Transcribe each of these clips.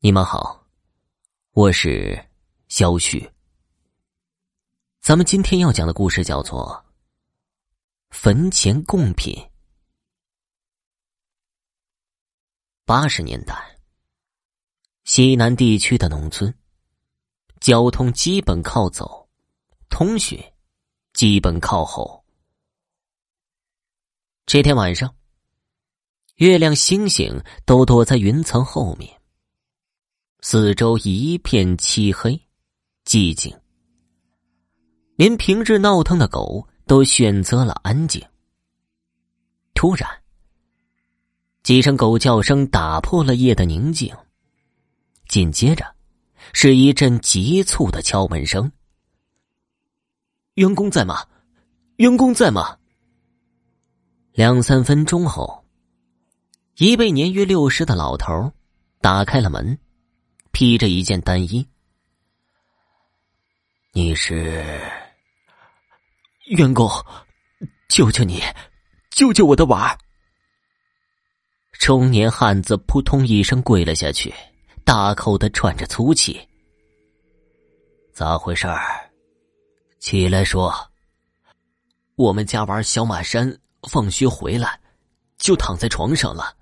你们好，我是肖旭。咱们今天要讲的故事叫做《坟前贡品》。八十年代，西南地区的农村，交通基本靠走，通讯基本靠吼。这天晚上，月亮、星星都躲在云层后面。四周一片漆黑、寂静，连平日闹腾的狗都选择了安静。突然，几声狗叫声打破了夜的宁静，紧接着是一阵急促的敲门声：“员工在吗？员工在吗？”两三分钟后，一位年约六十的老头打开了门。披着一件单衣，你是员工，救救你，救救我的娃！中年汉子扑通一声跪了下去，大口的喘着粗气。咋回事儿？起来说。我们家娃小马山放学回来，就躺在床上了，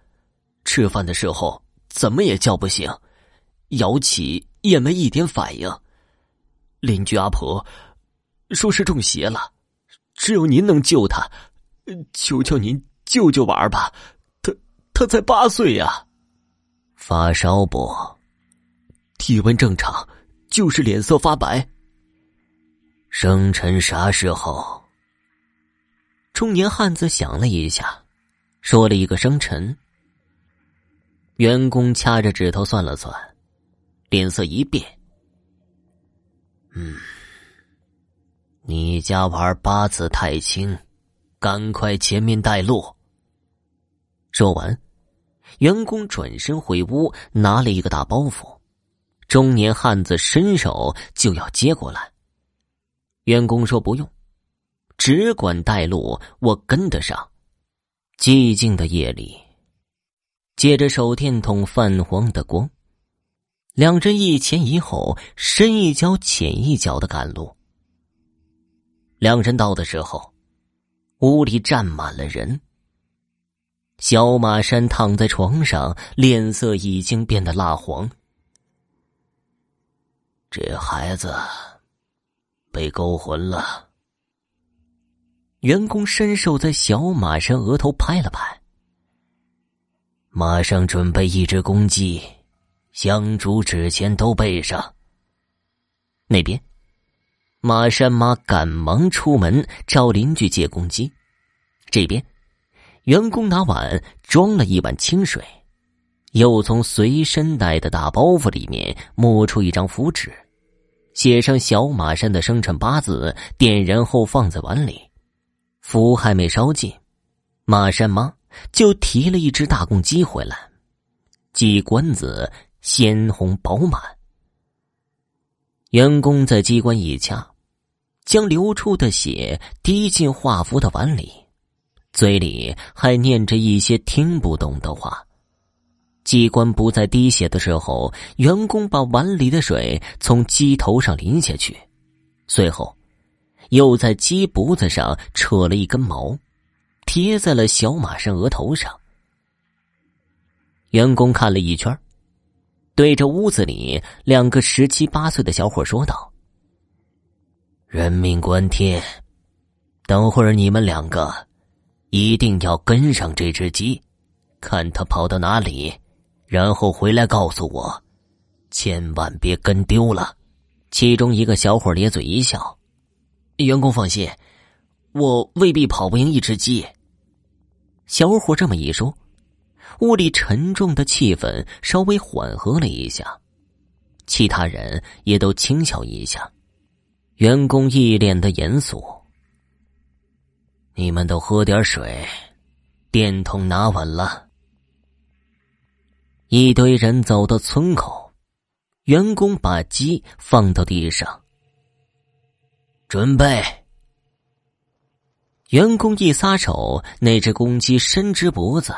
吃饭的时候怎么也叫不醒。摇起也没一点反应。邻居阿婆说是中邪了，只有您能救他，求求您救救娃儿吧！他他才八岁呀，发烧不？体温正常，就是脸色发白。生辰啥时候？中年汉子想了一下，说了一个生辰。员工掐着指头算了算。脸色一变，嗯，你家娃八字太轻，赶快前面带路。说完，员工转身回屋，拿了一个大包袱，中年汉子伸手就要接过来。员工说：“不用，只管带路，我跟得上。”寂静的夜里，借着手电筒泛黄的光。两人一前一后，深一脚浅一脚的赶路。两人到的时候，屋里站满了人。小马山躺在床上，脸色已经变得蜡黄。这孩子被勾魂了。员工伸手在小马山额头拍了拍，马上准备一只公鸡。香烛纸钱都备上。那边，马山妈赶忙出门找邻居借公鸡。这边，员工拿碗装了一碗清水，又从随身带的大包袱里面摸出一张符纸，写上小马山的生辰八字，点燃后放在碗里。符还没烧尽，马山妈就提了一只大公鸡回来，鸡冠子。鲜红饱满，员工在机关一掐，将流出的血滴进画符的碗里，嘴里还念着一些听不懂的话。机关不再滴血的时候，员工把碗里的水从鸡头上淋下去，随后又在鸡脖子上扯了一根毛，贴在了小马身额头上。员工看了一圈。对着屋子里两个十七八岁的小伙说道：“人命关天，等会儿你们两个一定要跟上这只鸡，看他跑到哪里，然后回来告诉我，千万别跟丢了。”其中一个小伙咧嘴一笑：“员工放心，我未必跑不赢一只鸡。”小伙这么一说。屋里沉重的气氛稍微缓和了一下，其他人也都轻笑一下。员工一脸的严肃：“你们都喝点水，电筒拿稳了。”一堆人走到村口，员工把鸡放到地上，准备。员工一撒手，那只公鸡伸直脖子。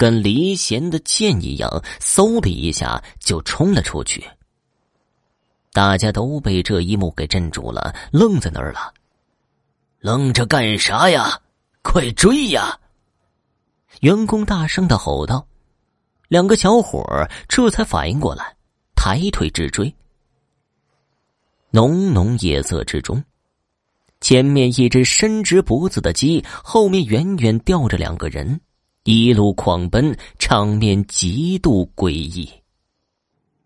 跟离弦的箭一样，嗖的一下就冲了出去。大家都被这一幕给镇住了，愣在那儿了。愣着干啥呀？快追呀！员工大声的吼道。两个小伙儿这才反应过来，抬腿直追。浓浓夜色之中，前面一只伸直脖子的鸡，后面远远吊着两个人，一路狂奔，场面极度诡异。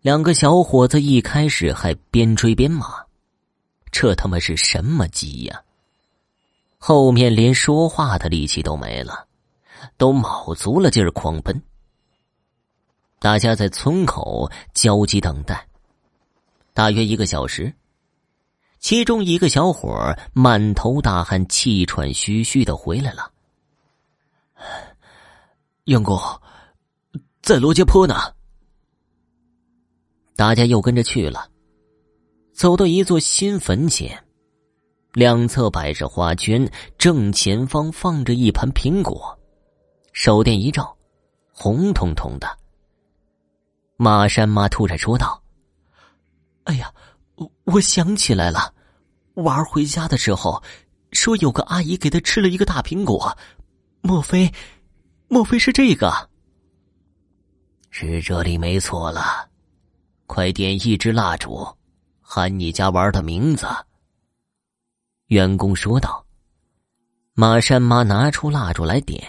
两个小伙子一开始还边追边骂：“这他妈是什么鸡呀？”后面连说话的力气都没了，都卯足了劲儿狂奔。大家在村口焦急等待，大约一个小时。其中一个小伙满头大汗、气喘吁吁的回来了。杨公，在罗家坡呢。大家又跟着去了，走到一座新坟前，两侧摆着花圈，正前方放着一盘苹果，手电一照，红彤彤的。马山妈突然说道：“哎呀，我我想起来了，娃儿回家的时候说有个阿姨给他吃了一个大苹果，莫非，莫非是这个？是这里没错了，快点一支蜡烛，喊你家娃的名字。”员工说道。马山妈拿出蜡烛来点，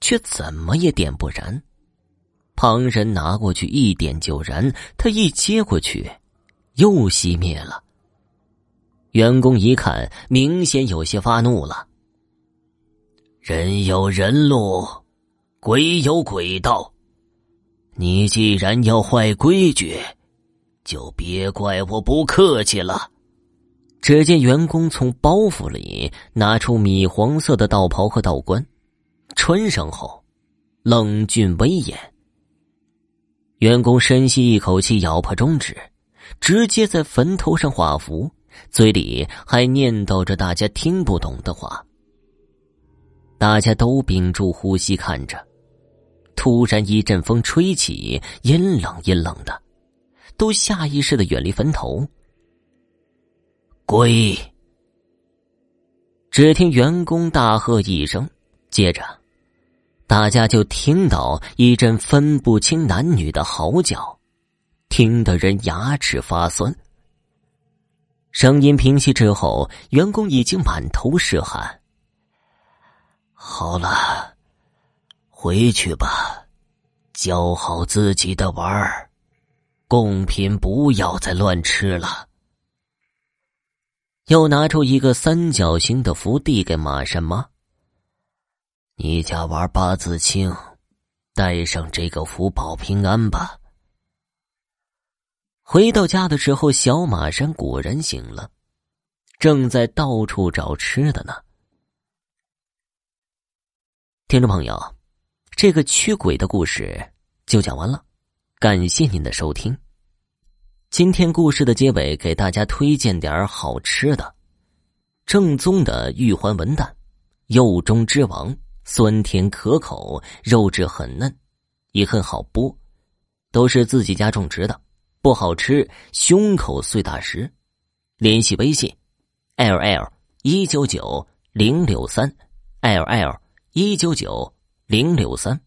却怎么也点不燃。旁人拿过去一点就燃，他一接过去，又熄灭了。员工一看，明显有些发怒了。人有人路，鬼有鬼道。你既然要坏规矩，就别怪我不客气了。只见员工从包袱里拿出米黄色的道袍和道冠，穿上后，冷峻威严。员工深吸一口气，咬破中指，直接在坟头上画符，嘴里还念叨着大家听不懂的话。大家都屏住呼吸看着，突然一阵风吹起，阴冷阴冷的，都下意识的远离坟头。鬼！只听员工大喝一声，接着。大家就听到一阵分不清男女的嚎叫，听得人牙齿发酸。声音平息之后，员工已经满头是汗。好了，回去吧，教好自己的娃儿，贡品不要再乱吃了。又拿出一个三角形的符递给马山妈。你家娃八字轻，带上这个福保平安吧。回到家的时候，小马山果然醒了，正在到处找吃的呢。听众朋友，这个驱鬼的故事就讲完了，感谢您的收听。今天故事的结尾，给大家推荐点好吃的，正宗的玉环文旦，肉中之王。酸甜可口，肉质很嫩，也很好剥，都是自己家种植的，不好吃胸口碎大石。联系微信：l l 一九九零六三，l l 一九九零六三。